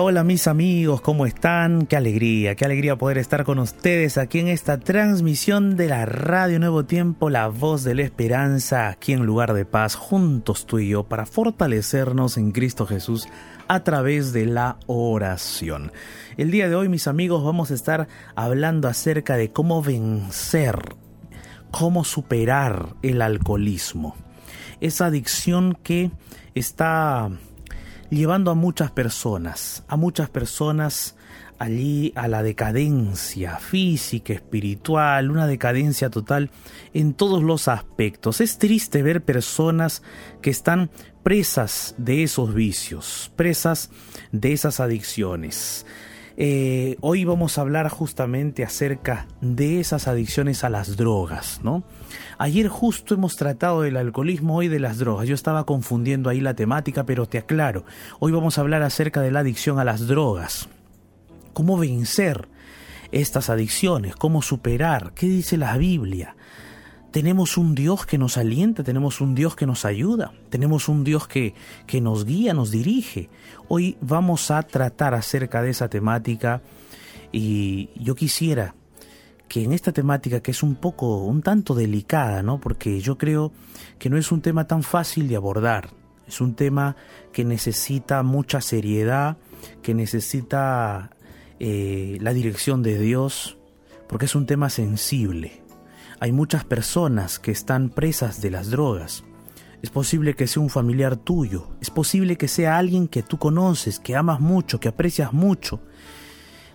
Hola, mis amigos, ¿cómo están? Qué alegría, qué alegría poder estar con ustedes aquí en esta transmisión de la Radio Nuevo Tiempo, la voz de la esperanza, aquí en lugar de paz, juntos tú y yo, para fortalecernos en Cristo Jesús a través de la oración. El día de hoy, mis amigos, vamos a estar hablando acerca de cómo vencer, cómo superar el alcoholismo, esa adicción que está llevando a muchas personas, a muchas personas allí a la decadencia física, espiritual, una decadencia total en todos los aspectos. Es triste ver personas que están presas de esos vicios, presas de esas adicciones. Eh, hoy vamos a hablar justamente acerca de esas adicciones a las drogas, ¿no? Ayer justo hemos tratado del alcoholismo, hoy de las drogas. Yo estaba confundiendo ahí la temática, pero te aclaro. Hoy vamos a hablar acerca de la adicción a las drogas. ¿Cómo vencer estas adicciones? ¿Cómo superar? ¿Qué dice la Biblia? Tenemos un Dios que nos alienta, tenemos un Dios que nos ayuda, tenemos un Dios que, que nos guía, nos dirige. Hoy vamos a tratar acerca de esa temática y yo quisiera que en esta temática que es un poco, un tanto delicada, ¿no? Porque yo creo que no es un tema tan fácil de abordar, es un tema que necesita mucha seriedad, que necesita eh, la dirección de Dios, porque es un tema sensible hay muchas personas que están presas de las drogas. Es posible que sea un familiar tuyo, es posible que sea alguien que tú conoces, que amas mucho, que aprecias mucho.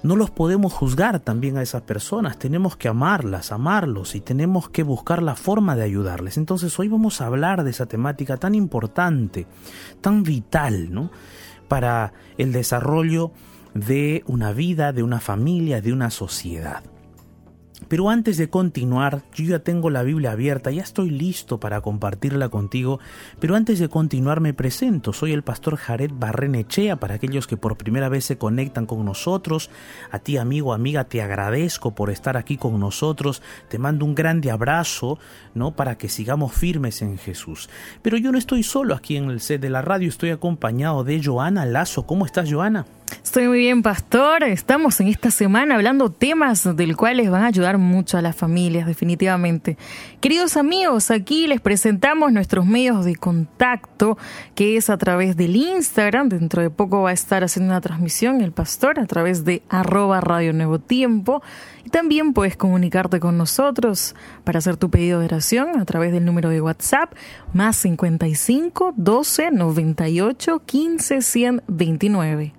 No los podemos juzgar también a esas personas, tenemos que amarlas, amarlos y tenemos que buscar la forma de ayudarles. Entonces hoy vamos a hablar de esa temática tan importante, tan vital, ¿no? Para el desarrollo de una vida, de una familia, de una sociedad. Pero antes de continuar, yo ya tengo la Biblia abierta, ya estoy listo para compartirla contigo, pero antes de continuar me presento, soy el pastor Jared Barrenechea para aquellos que por primera vez se conectan con nosotros, a ti amigo, amiga, te agradezco por estar aquí con nosotros, te mando un grande abrazo, ¿no? Para que sigamos firmes en Jesús. Pero yo no estoy solo aquí en el set de la radio, estoy acompañado de Joana Lazo. ¿Cómo estás, Joana? Estoy muy bien, pastor. Estamos en esta semana hablando temas del cuales van a ayudar mucho a las familias, definitivamente. Queridos amigos, aquí les presentamos nuestros medios de contacto, que es a través del Instagram. Dentro de poco va a estar haciendo una transmisión el pastor a través de arroba Radio Nuevo Tiempo. Y también puedes comunicarte con nosotros para hacer tu pedido de oración a través del número de WhatsApp más 55 12 98 15 129.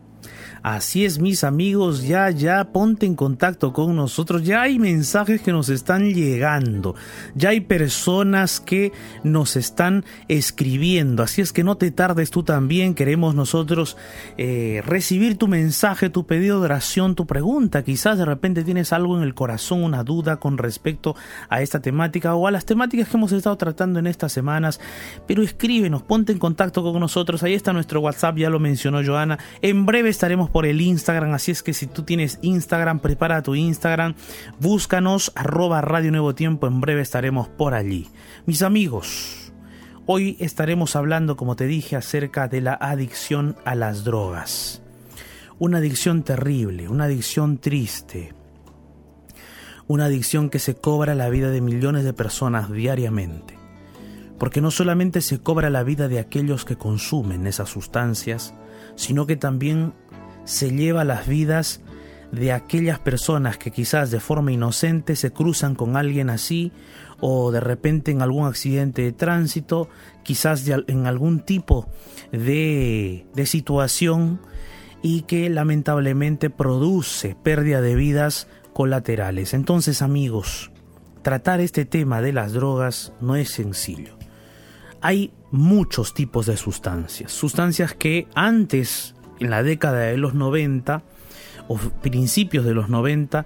Así es, mis amigos, ya, ya ponte en contacto con nosotros. Ya hay mensajes que nos están llegando. Ya hay personas que nos están escribiendo. Así es que no te tardes tú también. Queremos nosotros eh, recibir tu mensaje, tu pedido de oración, tu pregunta. Quizás de repente tienes algo en el corazón, una duda con respecto a esta temática o a las temáticas que hemos estado tratando en estas semanas. Pero escríbenos, ponte en contacto con nosotros. Ahí está nuestro WhatsApp, ya lo mencionó Joana. En breve estaremos por el Instagram, así es que si tú tienes Instagram, prepara tu Instagram, búscanos arroba Radio Nuevo Tiempo, en breve estaremos por allí. Mis amigos, hoy estaremos hablando, como te dije, acerca de la adicción a las drogas. Una adicción terrible, una adicción triste, una adicción que se cobra la vida de millones de personas diariamente. Porque no solamente se cobra la vida de aquellos que consumen esas sustancias, sino que también se lleva las vidas de aquellas personas que quizás de forma inocente se cruzan con alguien así o de repente en algún accidente de tránsito, quizás en algún tipo de, de situación y que lamentablemente produce pérdida de vidas colaterales. Entonces amigos, tratar este tema de las drogas no es sencillo. Hay muchos tipos de sustancias, sustancias que antes en la década de los 90 o principios de los 90,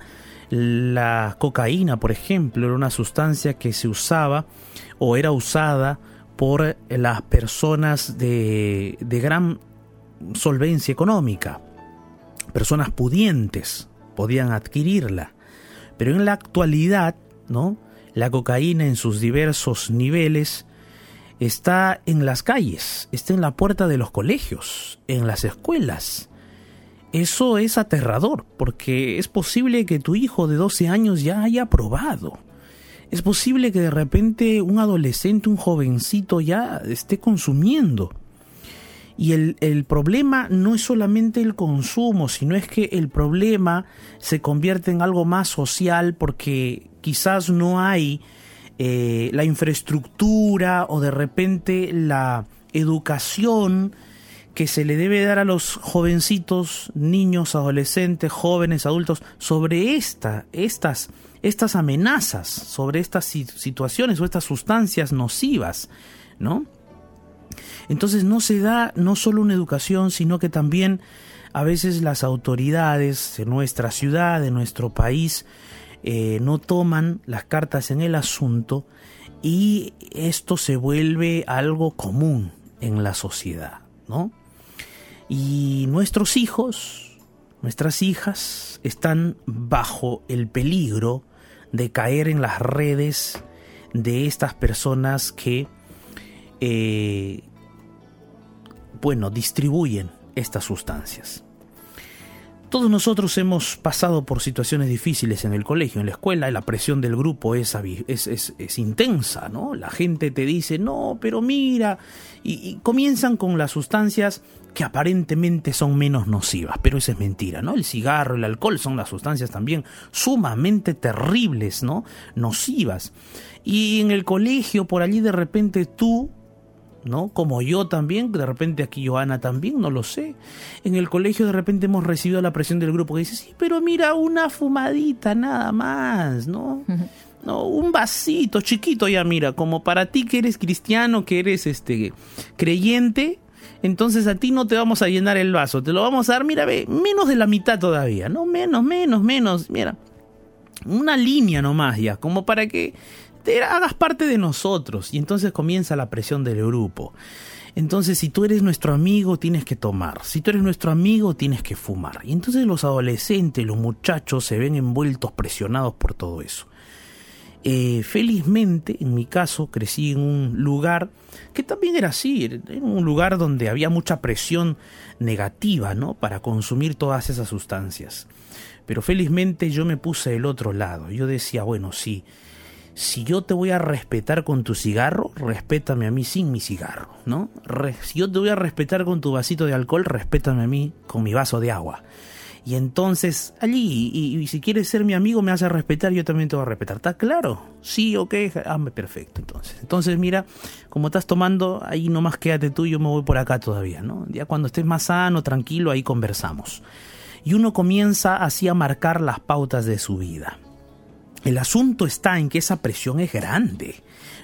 la cocaína, por ejemplo, era una sustancia que se usaba o era usada por las personas de, de gran solvencia económica. Personas pudientes podían adquirirla. Pero en la actualidad, ¿no? La cocaína en sus diversos niveles está en las calles, está en la puerta de los colegios, en las escuelas. eso es aterrador, porque es posible que tu hijo de 12 años ya haya probado. Es posible que de repente un adolescente, un jovencito ya esté consumiendo. Y el, el, problema no es solamente el consumo, sino es que el problema se convierte en algo más social porque quizás no hay eh, la infraestructura o de repente la educación que se le debe dar a los jovencitos, niños, adolescentes, jóvenes, adultos, sobre esta, estas, estas amenazas, sobre estas situaciones o estas sustancias nocivas, ¿no? Entonces no se da no solo una educación, sino que también a veces las autoridades de nuestra ciudad, de nuestro país, eh, no toman las cartas en el asunto y esto se vuelve algo común en la sociedad, ¿no? Y nuestros hijos, nuestras hijas, están bajo el peligro de caer en las redes de estas personas que, eh, bueno, distribuyen estas sustancias. Todos nosotros hemos pasado por situaciones difíciles en el colegio, en la escuela, y la presión del grupo es, intensa, ¿no? La gente te dice, no, pero mira, y, comienzan con las sustancias que aparentemente son menos nocivas, pero eso es mentira, ¿no? El cigarro, el alcohol son las sustancias también sumamente terribles, ¿no? Nocivas. Y en el colegio, por allí de repente tú ¿no? Como yo también, de repente aquí Joana también, no lo sé. En el colegio de repente hemos recibido la presión del grupo que dice, sí, pero mira, una fumadita nada más, ¿no? No, un vasito chiquito ya, mira, como para ti que eres cristiano, que eres este creyente, entonces a ti no te vamos a llenar el vaso, te lo vamos a dar, mira, ve, menos de la mitad todavía, no, menos, menos, menos, mira. Una línea nomás ya, como para que te hagas parte de nosotros. Y entonces comienza la presión del grupo. Entonces, si tú eres nuestro amigo, tienes que tomar. Si tú eres nuestro amigo, tienes que fumar. Y entonces los adolescentes, los muchachos, se ven envueltos, presionados por todo eso. Eh, felizmente, en mi caso, crecí en un lugar que también era así, en un lugar donde había mucha presión negativa, ¿no? Para consumir todas esas sustancias. Pero felizmente yo me puse del otro lado. Yo decía, bueno, sí, si yo te voy a respetar con tu cigarro, respétame a mí sin mi cigarro, ¿no? si yo te voy a respetar con tu vasito de alcohol, respétame a mí con mi vaso de agua. Y entonces, allí, y, si quieres ser mi amigo, me hace respetar, yo también te voy a respetar. ¿Está claro? Sí, ok, ah, perfecto, entonces. Entonces, mira, como estás tomando, ahí nomás quédate tú, yo me voy por acá todavía, ¿no? Ya cuando estés más sano, tranquilo, ahí conversamos. Y uno comienza así a marcar las pautas de su vida. El asunto está en que esa presión es grande,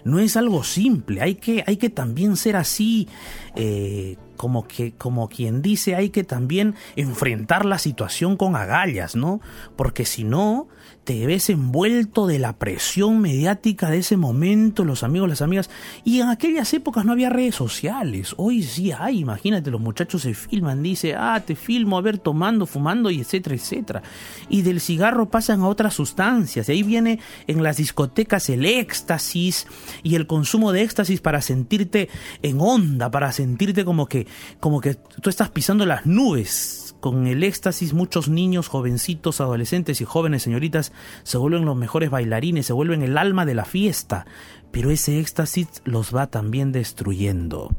no es algo simple, hay que, hay que también ser así, eh, como, que, como quien dice, hay que también enfrentar la situación con agallas, ¿no? Porque si no, te ves envuelto de la presión mediática de ese momento, los amigos, las amigas. Y en aquellas épocas no había redes sociales. Hoy sí hay, imagínate, los muchachos se filman, dice, ah, te filmo a ver tomando, fumando y etcétera, etcétera. Y del cigarro pasan a otras sustancias. Y ahí viene en las discotecas el éxtasis y el consumo de éxtasis para sentirte en onda, para sentirte como que, como que tú estás pisando las nubes con el éxtasis muchos niños, jovencitos, adolescentes y jóvenes señoritas se vuelven los mejores bailarines, se vuelven el alma de la fiesta, pero ese éxtasis los va también destruyendo.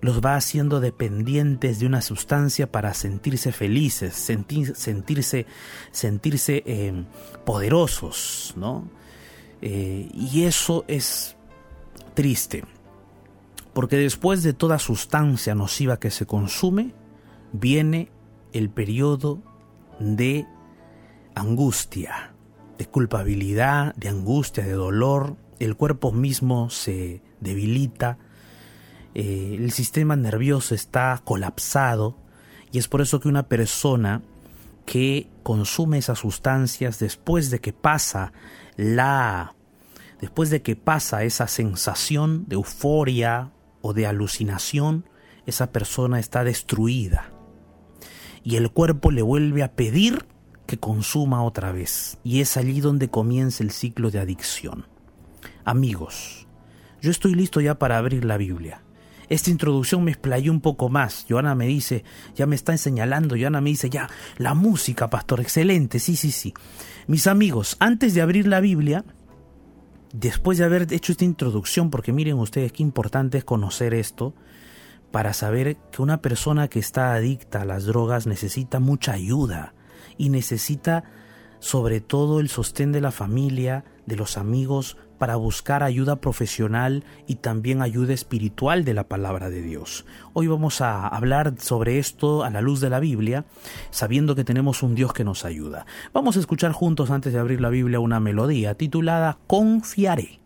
Los va haciendo dependientes de una sustancia para sentirse felices, sentirse, sentirse eh, poderosos, ¿no? Eh, y eso es triste, porque después de toda sustancia nociva que se consume, viene el periodo de angustia, de culpabilidad, de angustia, de dolor, el cuerpo mismo se debilita, eh, el sistema nervioso está colapsado. Y es por eso que una persona que consume esas sustancias después de que pasa la después de que pasa esa sensación de euforia o de alucinación, esa persona está destruida. Y el cuerpo le vuelve a pedir que consuma otra vez. Y es allí donde comienza el ciclo de adicción. Amigos, yo estoy listo ya para abrir la Biblia. esta introducción me explayó un poco más. Joana me dice, ya me está señalando, Joana me dice, ya, la música, pastor, excelente, sí, sí, sí. Mis amigos, antes de abrir la Biblia, después de haber hecho esta introducción, porque miren ustedes qué importante es conocer esto, para saber que una persona que está adicta a las drogas necesita mucha ayuda y necesita sobre todo el sostén de la familia, de los amigos, para buscar ayuda profesional y también ayuda espiritual de la palabra de Dios. Hoy vamos a hablar sobre esto a la luz de la Biblia, sabiendo que tenemos un Dios que nos ayuda. Vamos a escuchar juntos antes de abrir la Biblia una melodía titulada Confiaré.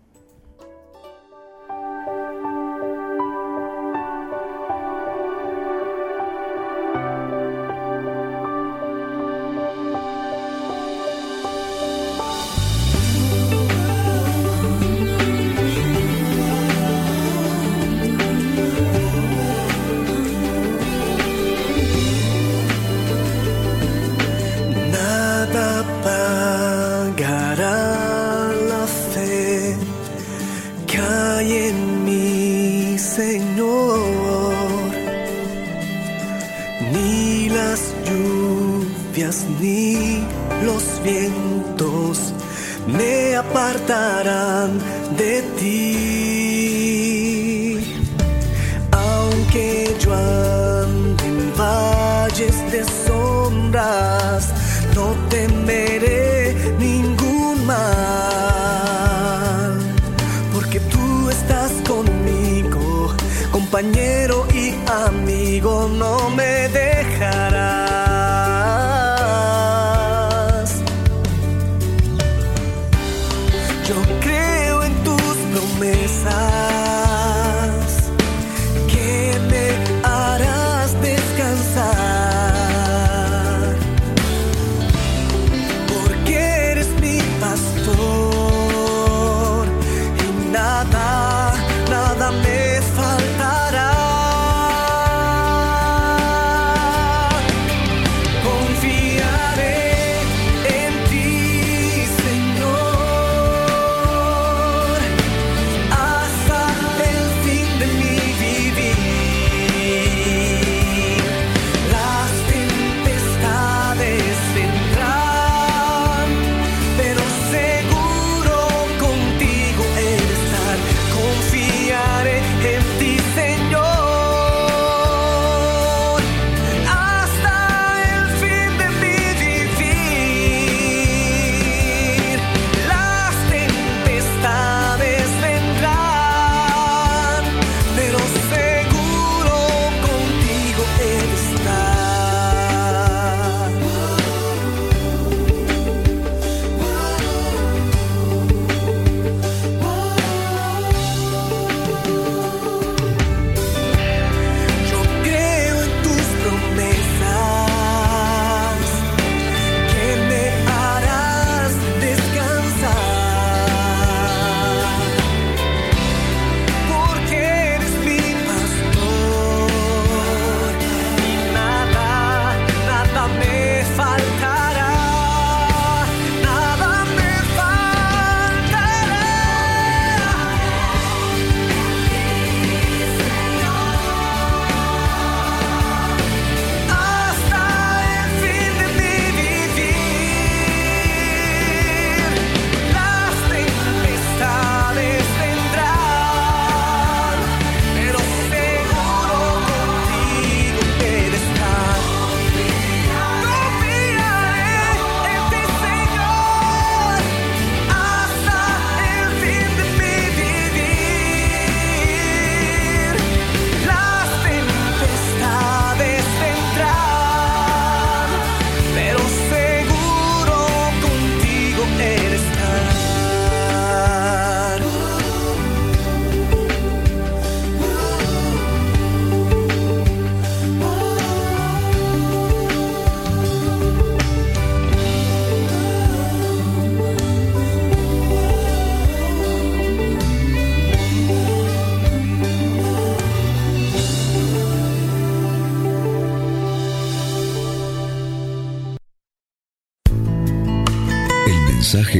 Yo creo en tus promesas.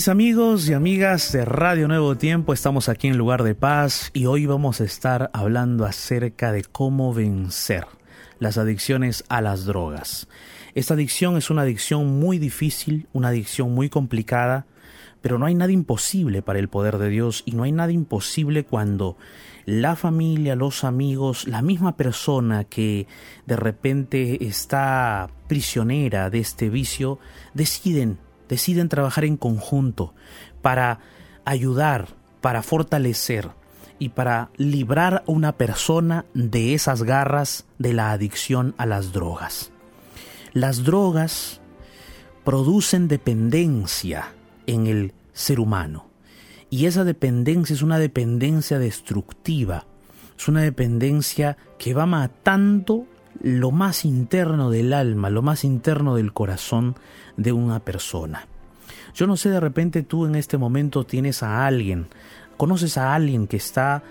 Mis amigos y amigas de Radio Nuevo Tiempo, estamos aquí en Lugar de Paz y hoy vamos a estar hablando acerca de cómo vencer las adicciones a las drogas. Esta adicción es una adicción muy difícil, una adicción muy complicada, pero no hay nada imposible para el poder de Dios y no hay nada imposible cuando la familia, los amigos, la misma persona que de repente está prisionera de este vicio, deciden, deciden trabajar en conjunto para ayudar, para fortalecer y para librar a una persona de esas garras de la adicción a las drogas. Las drogas producen dependencia en el ser humano. Y esa dependencia es una dependencia destructiva, es una dependencia que va matando lo más interno del alma, lo más interno del corazón de una persona. Yo no sé, de repente tú en este momento tienes a alguien, conoces a alguien que está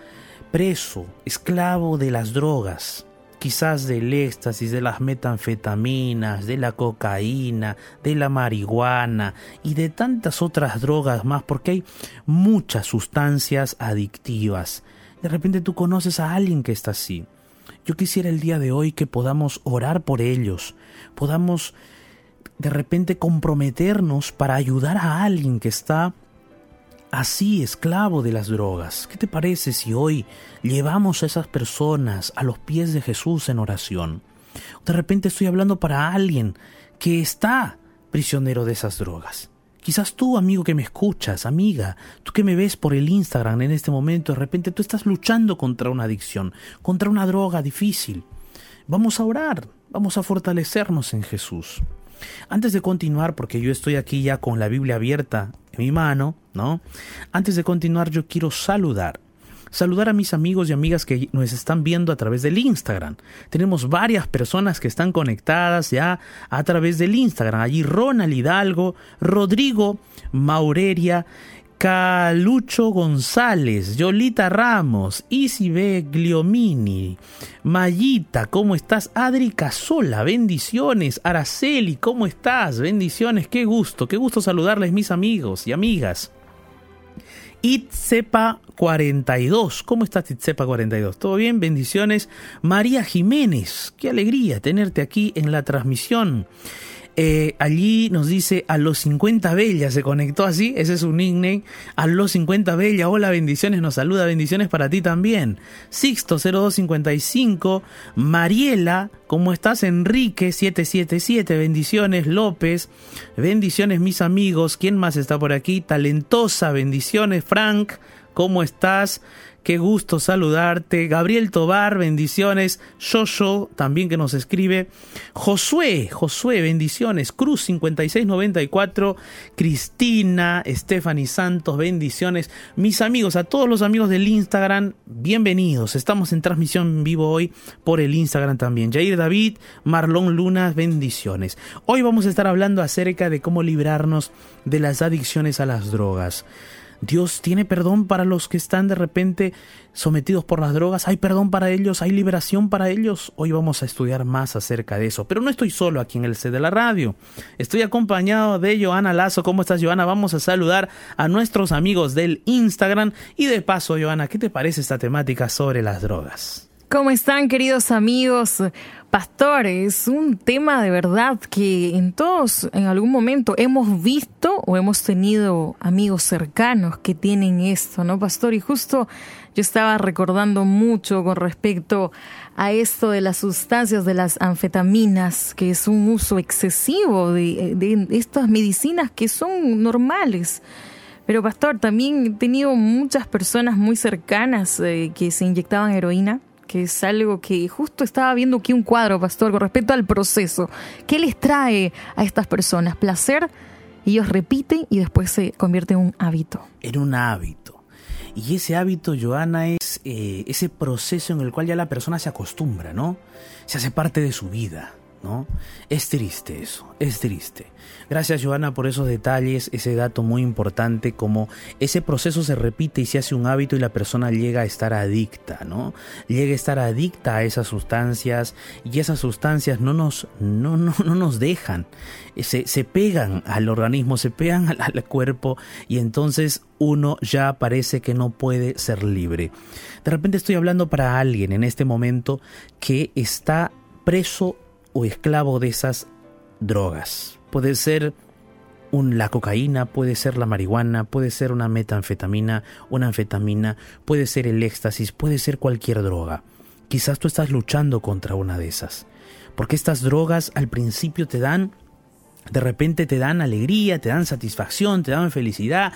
preso, esclavo de las drogas, quizás del éxtasis, de las metanfetaminas, de la cocaína, de la marihuana y de tantas otras drogas más, porque hay muchas sustancias adictivas. De repente tú conoces a alguien que está así. Yo quisiera el día de hoy que podamos orar por ellos, podamos de repente comprometernos para ayudar a alguien que está así esclavo de las drogas. ¿Qué te parece si hoy llevamos a esas personas a los pies de Jesús en oración? De repente estoy hablando para alguien que está prisionero de esas drogas. Quizás tú, amigo que me escuchas, amiga, tú que me ves por el Instagram en este momento, de repente tú estás luchando contra una adicción, contra una droga difícil. Vamos a orar, vamos a fortalecernos en Jesús. Antes de continuar, porque yo estoy aquí ya con la Biblia abierta en mi mano, ¿no? Antes de continuar, yo quiero saludar. Saludar a mis amigos y amigas que nos están viendo a través del Instagram. Tenemos varias personas que están conectadas ya a través del Instagram. Allí Ronald Hidalgo, Rodrigo Maureria, Calucho González, Yolita Ramos, Isibe Gliomini, Mayita, ¿cómo estás? Adri Casola, bendiciones. Araceli, ¿cómo estás? Bendiciones, qué gusto, qué gusto saludarles mis amigos y amigas. Itzepa42, ¿cómo estás Itzepa42? ¿Todo bien? Bendiciones. María Jiménez, qué alegría tenerte aquí en la transmisión. Eh, allí nos dice a los 50 Bella, se conectó así, ese es un nickname. A los 50 Bella, hola, bendiciones, nos saluda, bendiciones para ti también. Sixto 0255, Mariela, ¿cómo estás? Enrique 777, bendiciones, López, bendiciones mis amigos, ¿quién más está por aquí? Talentosa, bendiciones, Frank, ¿cómo estás? Qué gusto saludarte. Gabriel Tobar, bendiciones. Shosho, también que nos escribe. Josué, Josué, bendiciones. Cruz 5694. Cristina, Stephanie Santos, bendiciones. Mis amigos, a todos los amigos del Instagram, bienvenidos. Estamos en transmisión vivo hoy por el Instagram también. Jair David, Marlon Lunas, bendiciones. Hoy vamos a estar hablando acerca de cómo librarnos de las adicciones a las drogas. Dios tiene perdón para los que están de repente sometidos por las drogas. Hay perdón para ellos, hay liberación para ellos. Hoy vamos a estudiar más acerca de eso. Pero no estoy solo aquí en el C de la radio. Estoy acompañado de Joana Lazo. ¿Cómo estás, Joana? Vamos a saludar a nuestros amigos del Instagram. Y de paso, Joana, ¿qué te parece esta temática sobre las drogas? ¿Cómo están queridos amigos? Pastores, un tema de verdad que en todos en algún momento hemos visto o hemos tenido amigos cercanos que tienen esto, ¿no, pastor? Y justo yo estaba recordando mucho con respecto a esto de las sustancias de las anfetaminas, que es un uso excesivo de, estas medicinas que son normales. Pero pastor, también he tenido muchas personas muy cercanas eh, que se inyectaban heroína que es algo que justo estaba viendo aquí un cuadro, pastor, con respecto al proceso. ¿Qué les trae a estas personas? Placer, ellos repiten y después se convierte en un hábito. En un hábito. Y ese hábito, Joana, es eh, ese proceso en el cual ya la persona se acostumbra, ¿no? Se hace parte de su vida. Es triste eso, es triste. Gracias Joana por esos detalles, ese dato muy importante como ese proceso se repite y se hace un hábito y la persona llega a estar adicta, ¿no? Llega a estar adicta a esas sustancias y esas sustancias no nos, no, no, no nos dejan, se, se, pegan al organismo, se pegan al, al cuerpo y entonces uno ya parece que no puede ser libre. De repente estoy hablando para alguien en este momento que está preso esclavo de esas drogas. Puede ser la cocaína, puede ser la marihuana, puede ser una metanfetamina, una anfetamina, puede ser el éxtasis, puede ser cualquier droga. Quizás tú estás luchando contra una de esas. Porque estas drogas al principio te dan de repente te dan alegría, te dan satisfacción, te dan felicidad,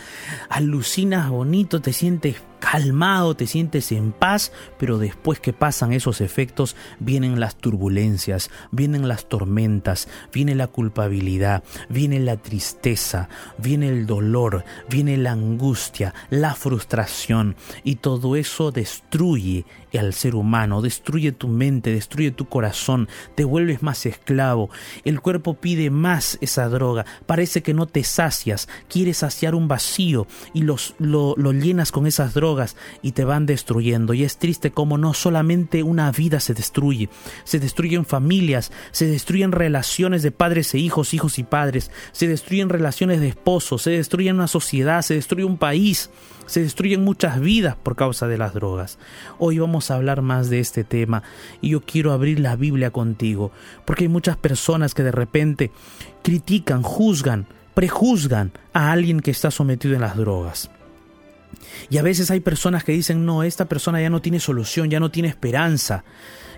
alucinas bonito, te sientes calmado, te sientes en paz, pero después que pasan esos efectos vienen las turbulencias, vienen las tormentas, viene la culpabilidad, viene la tristeza, viene el dolor, viene la angustia, la frustración y todo eso destruye al ser humano, destruye tu mente, destruye tu corazón, te vuelves más esclavo, el cuerpo pide más esa droga, parece que no te sacias, quieres saciar un vacío y los, lo, lo llenas con esas y te van destruyendo. Y es triste como no solamente una vida se destruye, se destruyen familias, se destruyen relaciones de padres e hijos, hijos y padres, se destruyen relaciones de esposos, se destruye una sociedad, se destruye un país, se destruyen muchas vidas por causa de las drogas. Hoy vamos a hablar más de este tema y yo quiero abrir la Biblia contigo, porque hay muchas personas que de repente critican, juzgan, prejuzgan a alguien que está sometido en las drogas. Y a veces hay personas que dicen, no, esta persona ya no tiene solución, ya no tiene esperanza.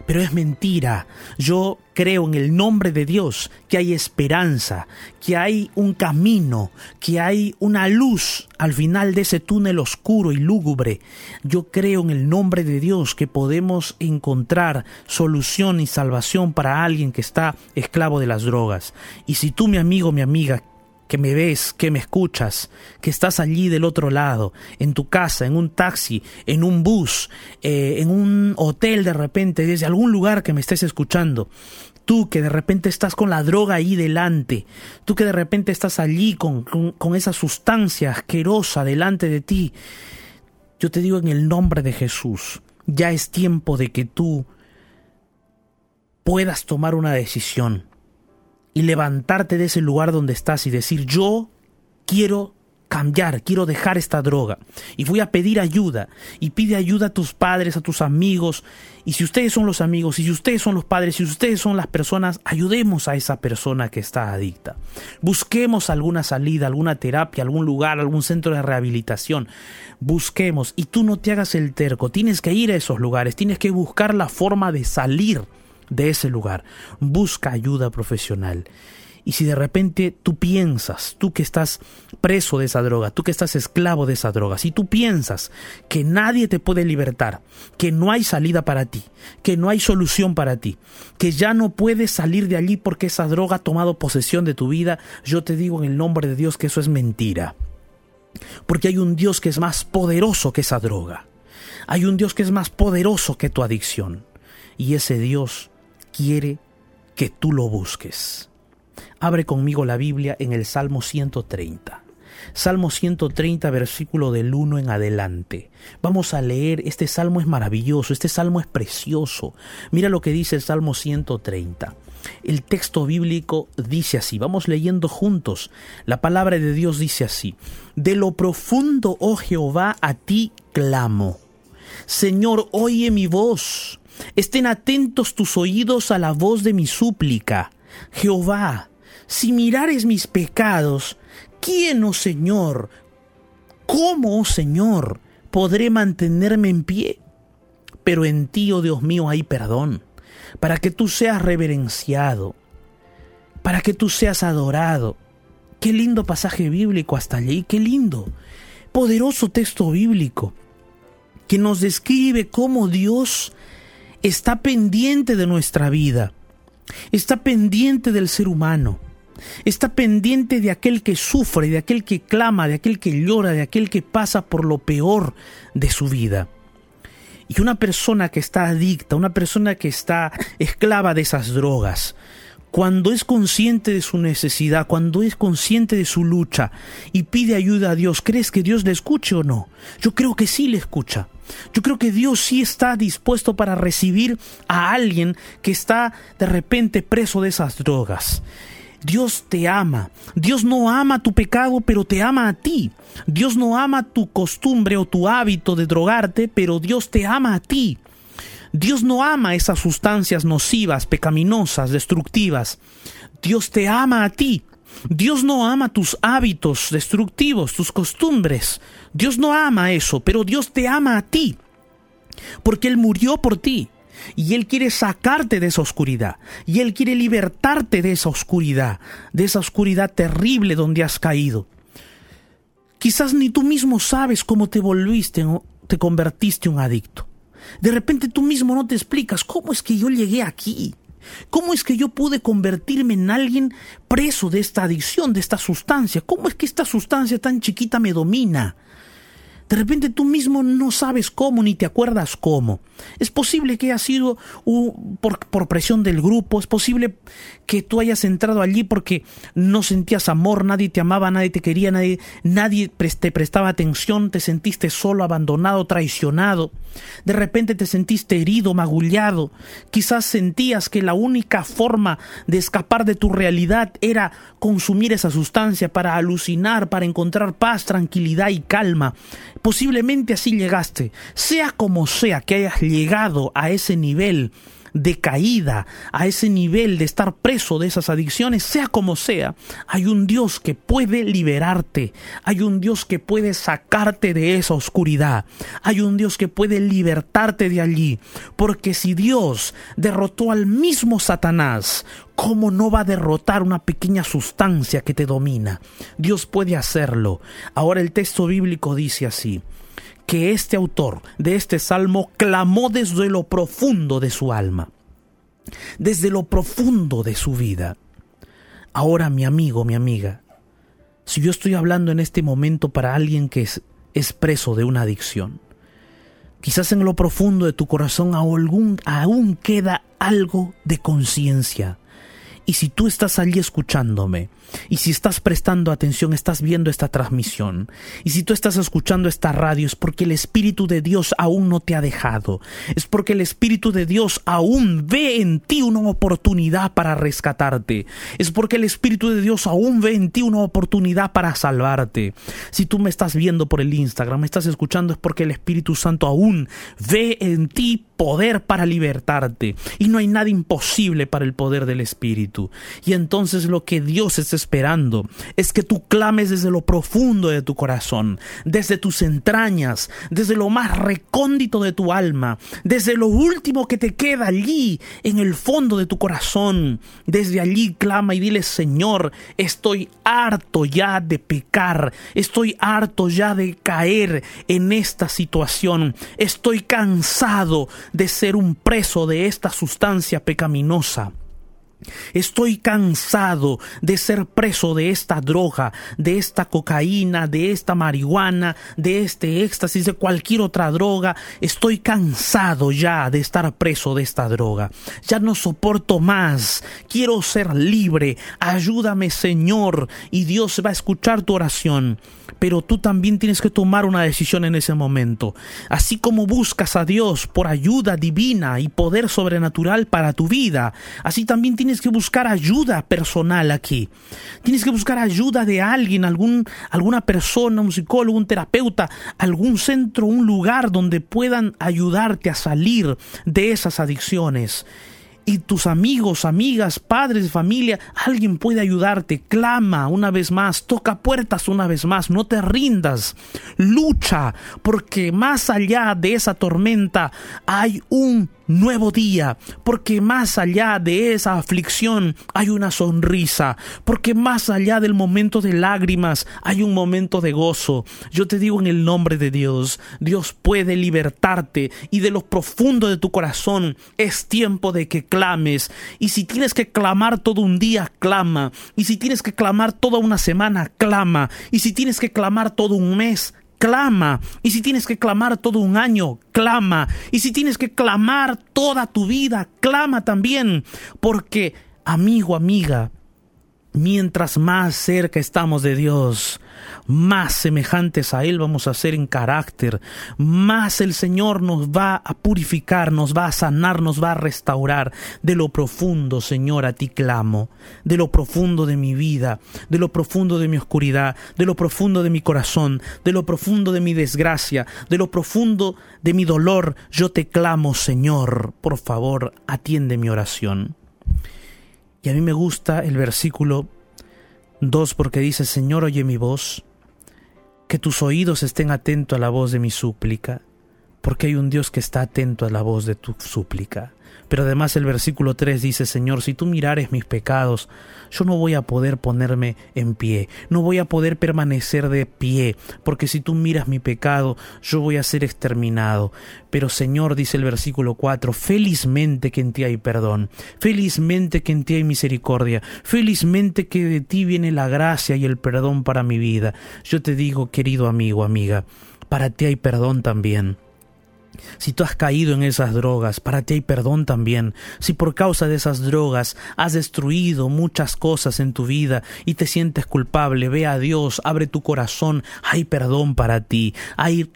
Pero es mentira. Yo creo en el nombre de Dios que hay esperanza, que hay un camino, que hay una luz al final de ese túnel oscuro y lúgubre. Yo creo en el nombre de Dios que podemos encontrar solución y salvación para alguien que está esclavo de las drogas. Y si tú, mi amigo, mi amiga, que me ves, que me escuchas, que estás allí del otro lado, en tu casa, en un taxi, en un bus, eh, en un hotel de repente, desde algún lugar que me estés escuchando. Tú que de repente estás con la droga ahí delante, tú que de repente estás allí con, con, con esa sustancia asquerosa delante de ti, yo te digo en el nombre de Jesús, ya es tiempo de que tú puedas tomar una decisión y levantarte de ese lugar donde estás y decir, yo quiero cambiar, quiero dejar esta droga y voy a pedir ayuda y pide ayuda a tus padres, a tus amigos y si ustedes son los amigos, y si ustedes son los padres, si ustedes son las personas, ayudemos a esa persona que está adicta. Busquemos alguna salida, alguna terapia, algún lugar, algún centro de rehabilitación. Busquemos y tú no te hagas el terco, tienes que ir a esos lugares, tienes que buscar la forma de salir de ese lugar. Busca ayuda profesional. Y si de repente tú piensas, tú que estás preso de esa droga, tú que estás esclavo de esa droga, si tú piensas que nadie te puede libertar, que no hay salida para ti, que no hay solución para ti, que ya no puedes salir de allí porque esa droga ha tomado posesión de tu vida, yo te digo en el nombre de Dios que eso es mentira. Porque hay un Dios que es más poderoso que esa droga. Hay un Dios que es más poderoso que tu adicción. Y ese Dios quiere que tú lo busques. Abre conmigo la Biblia en el Salmo 130. Salmo 130, versículo del 1 en adelante. Vamos a leer, este salmo es maravilloso, este salmo es precioso. Mira lo que dice el Salmo 130. El texto bíblico dice así, vamos leyendo juntos. La palabra de Dios dice así, De lo profundo, oh Jehová, a ti clamo. Señor, oye mi voz. Estén atentos tus oídos a la voz de mi súplica. Jehová, si mirares mis pecados, ¿quién, oh Señor? ¿Cómo, oh Señor, podré mantenerme en pie? Pero en ti, oh Dios mío, hay perdón, para que tú seas reverenciado, para que tú seas adorado. Qué lindo pasaje bíblico hasta allí, qué lindo. Poderoso texto bíblico que nos describe cómo Dios está pendiente de nuestra vida, está pendiente del ser humano, está pendiente de aquel que sufre, de aquel que clama, de aquel que llora, de aquel que pasa por lo peor de su vida. Y una persona que está adicta, una persona que está esclava de esas drogas, cuando es consciente de su necesidad, cuando es consciente de su lucha y pide ayuda a Dios, ¿crees que Dios le escuche o no? Yo creo que sí le escucha. Yo creo que Dios sí está dispuesto para recibir a alguien que está de repente preso de esas drogas. Dios te ama. Dios no ama tu pecado, pero te ama a ti. Dios no ama tu costumbre o tu hábito de drogarte, pero Dios te ama a ti. Dios no ama esas sustancias nocivas, pecaminosas, destructivas. Dios te ama a ti. Dios no ama tus hábitos destructivos, tus costumbres. Dios no ama eso, pero Dios te ama a ti. Porque Él murió por ti. Y Él quiere sacarte de esa oscuridad. Y Él quiere libertarte de esa oscuridad, de esa oscuridad terrible donde has caído. Quizás ni tú mismo sabes cómo te volviste te convertiste un adicto. De repente tú mismo no te explicas cómo es que yo llegué aquí. ¿Cómo es que yo pude convertirme en alguien preso de esta adicción, de esta sustancia? ¿Cómo es que esta sustancia tan chiquita me domina? De repente tú mismo no sabes cómo ni te acuerdas cómo. Es posible que haya sido por, por, presión del grupo, es posible que tú hayas entrado allí porque no sentías amor, nadie te amaba, nadie te quería, nadie, nadie te prestaba atención, te sentiste solo, abandonado, traicionado. De repente te sentiste herido, magullado. Quizás sentías que la única forma de escapar de tu realidad era consumir esa sustancia para alucinar, para encontrar paz, tranquilidad y calma. Posiblemente así llegaste. Sea como sea que hayas llegado a ese nivel de caída, a ese nivel de estar preso de esas adicciones, sea como sea, hay un Dios que puede liberarte, hay un Dios que puede sacarte de esa oscuridad, hay un Dios que puede libertarte de allí, porque si Dios derrotó al mismo Satanás, ¿Cómo no va a derrotar una pequeña sustancia que te domina? Dios puede hacerlo. Ahora el texto bíblico dice así, que este autor de este salmo clamó desde lo profundo de su alma, desde lo profundo de su vida. Ahora, mi amigo, mi amiga, si yo estoy hablando en este momento para alguien que es, es preso de una adicción, quizás en lo profundo de tu corazón aún queda algo de conciencia y si tú estás allí escuchándome, y si estás prestando atención, estás viendo esta transmisión, y si tú estás escuchando esta radio, es porque el Espíritu de Dios aún no te ha dejado, es porque el Espíritu de Dios aún ve en ti una oportunidad para rescatarte, es porque el Espíritu de Dios aún ve en ti una oportunidad para salvarte. Si tú me estás viendo por el Instagram, me estás escuchando, es porque el Espíritu Santo aún ve en ti poder para libertarte, y no hay nada imposible para el poder del Espíritu. Y entonces lo que Dios está esperando es que tú clames desde lo profundo de tu corazón, desde tus entrañas, desde lo más recóndito de tu alma, desde lo último que te queda allí en el fondo de tu corazón. Desde allí clama y dile, Señor, estoy harto ya de pecar, estoy harto ya de caer en esta situación, estoy cansado de ser un preso de esta sustancia pecaminosa. Estoy cansado de ser preso de esta droga, de esta cocaína, de esta marihuana, de este éxtasis, de cualquier otra droga. Estoy cansado ya de estar preso de esta droga. Ya no soporto más. Quiero ser libre. Ayúdame, Señor. Y Dios va a escuchar tu oración pero tú también tienes que tomar una decisión en ese momento. Así como buscas a Dios por ayuda divina y poder sobrenatural para tu vida, así también tienes que buscar ayuda personal aquí. Tienes que buscar ayuda de alguien, algún, alguna persona, un psicólogo, un terapeuta, algún centro, un lugar donde puedan ayudarte a salir de esas adicciones y tus amigos, amigas, padres familia, alguien puede ayudarte. Clama una vez más, toca puertas una vez más, no te rindas, lucha, porque más allá de esa tormenta hay un nuevo día, porque más allá de esa aflicción hay una sonrisa, porque más allá del momento de lágrimas hay un momento de gozo. Yo te digo en el nombre de Dios, Dios puede libertarte y de lo profundo de tu corazón es tiempo de que clames. Y si tienes que clamar todo un día, clama. Y si tienes que clamar toda una semana, clama. Y si tienes que clamar todo un mes, clama. Y si tienes que clamar todo un año, clama. Y si tienes que clamar toda tu vida, clama también. Porque Amigo, amiga, Mientras más cerca estamos de Dios, más semejantes a Él vamos a ser en carácter, más el Señor nos va a purificar, nos va a sanar, nos va a restaurar. De lo profundo, Señor, a ti clamo, de lo profundo de mi vida, de lo profundo de mi oscuridad, de lo profundo de mi corazón, de lo profundo de mi desgracia, de lo profundo de mi dolor, yo te clamo, Señor, por favor, atiende mi oración. Y a mí me gusta el versículo 2 porque dice, Señor, oye mi voz, que tus oídos estén atentos a la voz de mi súplica, porque hay un Dios que está atento a la voz de tu súplica. Pero además el versículo 3 dice, Señor, si tú mirares mis pecados, yo no voy a poder ponerme en pie, no voy a poder permanecer de pie, porque si tú miras mi pecado, yo voy a ser exterminado. Pero Señor, dice el versículo 4, felizmente que en ti hay perdón, felizmente que en ti hay misericordia, felizmente que de ti viene la gracia y el perdón para mi vida. Yo te digo, querido amigo, amiga, para ti hay perdón también. Si tú has caído en esas drogas, para ti hay perdón también. Si por causa de esas drogas has destruido muchas cosas en tu vida y te sientes culpable, ve a Dios, abre tu corazón, hay perdón para ti, hay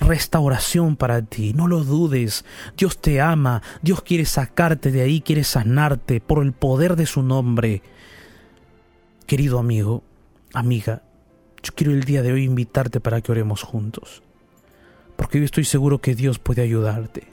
restauración para ti, no lo dudes. Dios te ama, Dios quiere sacarte de ahí, quiere sanarte por el poder de su nombre. Querido amigo, amiga, yo quiero el día de hoy invitarte para que oremos juntos porque yo estoy seguro que Dios puede ayudarte.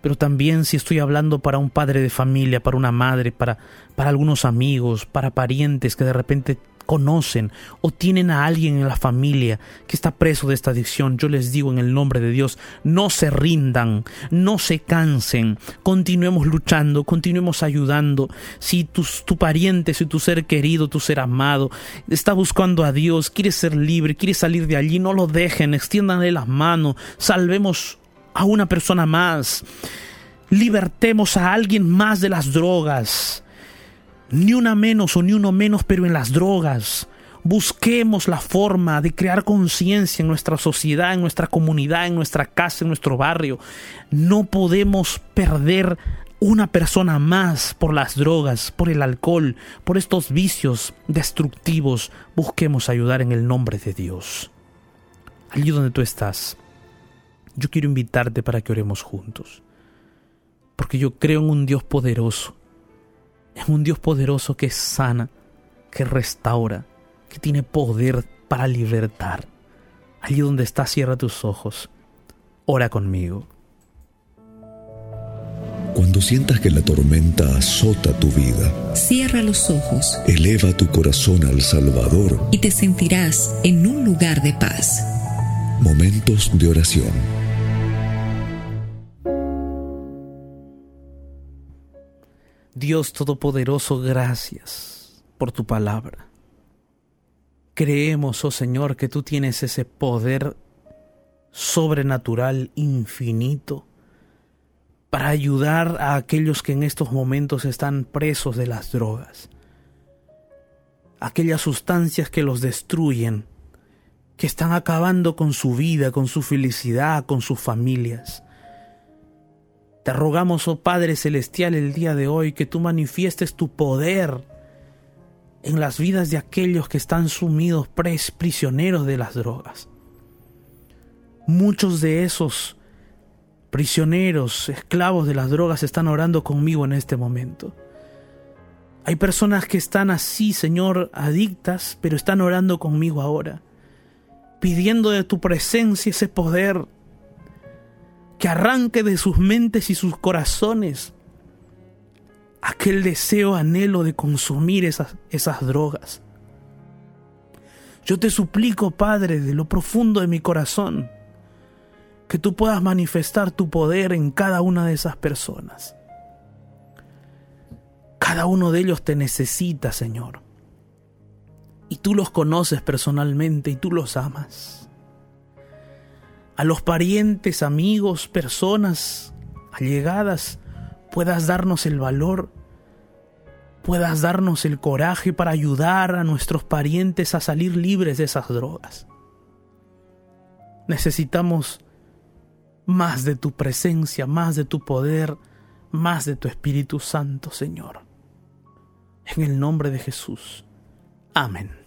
Pero también si estoy hablando para un padre de familia, para una madre, para, para algunos amigos, para parientes que de repente conocen o tienen a alguien en la familia que está preso de esta adicción, yo les digo en el nombre de Dios, no se rindan, no se cansen, continuemos luchando, continuemos ayudando. Si tu, tu pariente, si tu ser querido, tu ser amado está buscando a Dios, quiere ser libre, quiere salir de allí, no lo dejen, extiéndanle las manos, salvemos a una persona más, libertemos a alguien más de las drogas ni una menos o ni uno menos, pero en las drogas. Busquemos la forma de crear conciencia en nuestra sociedad, en nuestra comunidad, en nuestra casa, en nuestro barrio. No podemos perder una persona más por las drogas, por el alcohol, por estos vicios destructivos. Busquemos ayudar en el nombre de Dios. Allí donde tú estás, yo quiero invitarte para que oremos juntos. Porque yo creo en un Dios poderoso es un Dios poderoso que sana, que restaura, que tiene poder para libertar. Allí donde estás, cierra tus ojos. Ora conmigo. Cuando sientas que la tormenta azota tu vida, cierra los ojos. Eleva tu corazón al Salvador. Y te sentirás en un lugar de paz. Momentos de oración. Dios Todopoderoso, gracias por tu palabra. Creemos, oh Señor, que tú tienes ese poder sobrenatural infinito para ayudar a aquellos que en estos momentos están presos de las drogas, aquellas sustancias que los destruyen, que están acabando con su vida, con su felicidad, con sus familias. Te rogamos, oh Padre Celestial, el día de hoy que tú manifiestes tu poder en las vidas de aquellos que están sumidos, prisioneros de las drogas. Muchos de esos prisioneros, esclavos de las drogas, están orando conmigo en este momento. Hay personas que están así, Señor, adictas, pero están orando conmigo ahora, pidiendo de tu presencia ese poder que arranque de sus mentes y sus corazones aquel deseo, anhelo de consumir esas, esas drogas. Yo te suplico, Padre, de lo profundo de mi corazón, que tú puedas manifestar tu poder en cada una de esas personas. Cada uno de ellos te necesita, Señor. Y tú los conoces personalmente y tú los amas a los parientes, amigos, personas allegadas, puedas darnos el valor, puedas darnos el coraje para ayudar a nuestros parientes a salir libres de esas drogas. Necesitamos más de tu presencia, más de tu poder, más de tu Espíritu Santo, Señor. en el nombre de Jesús. Amén.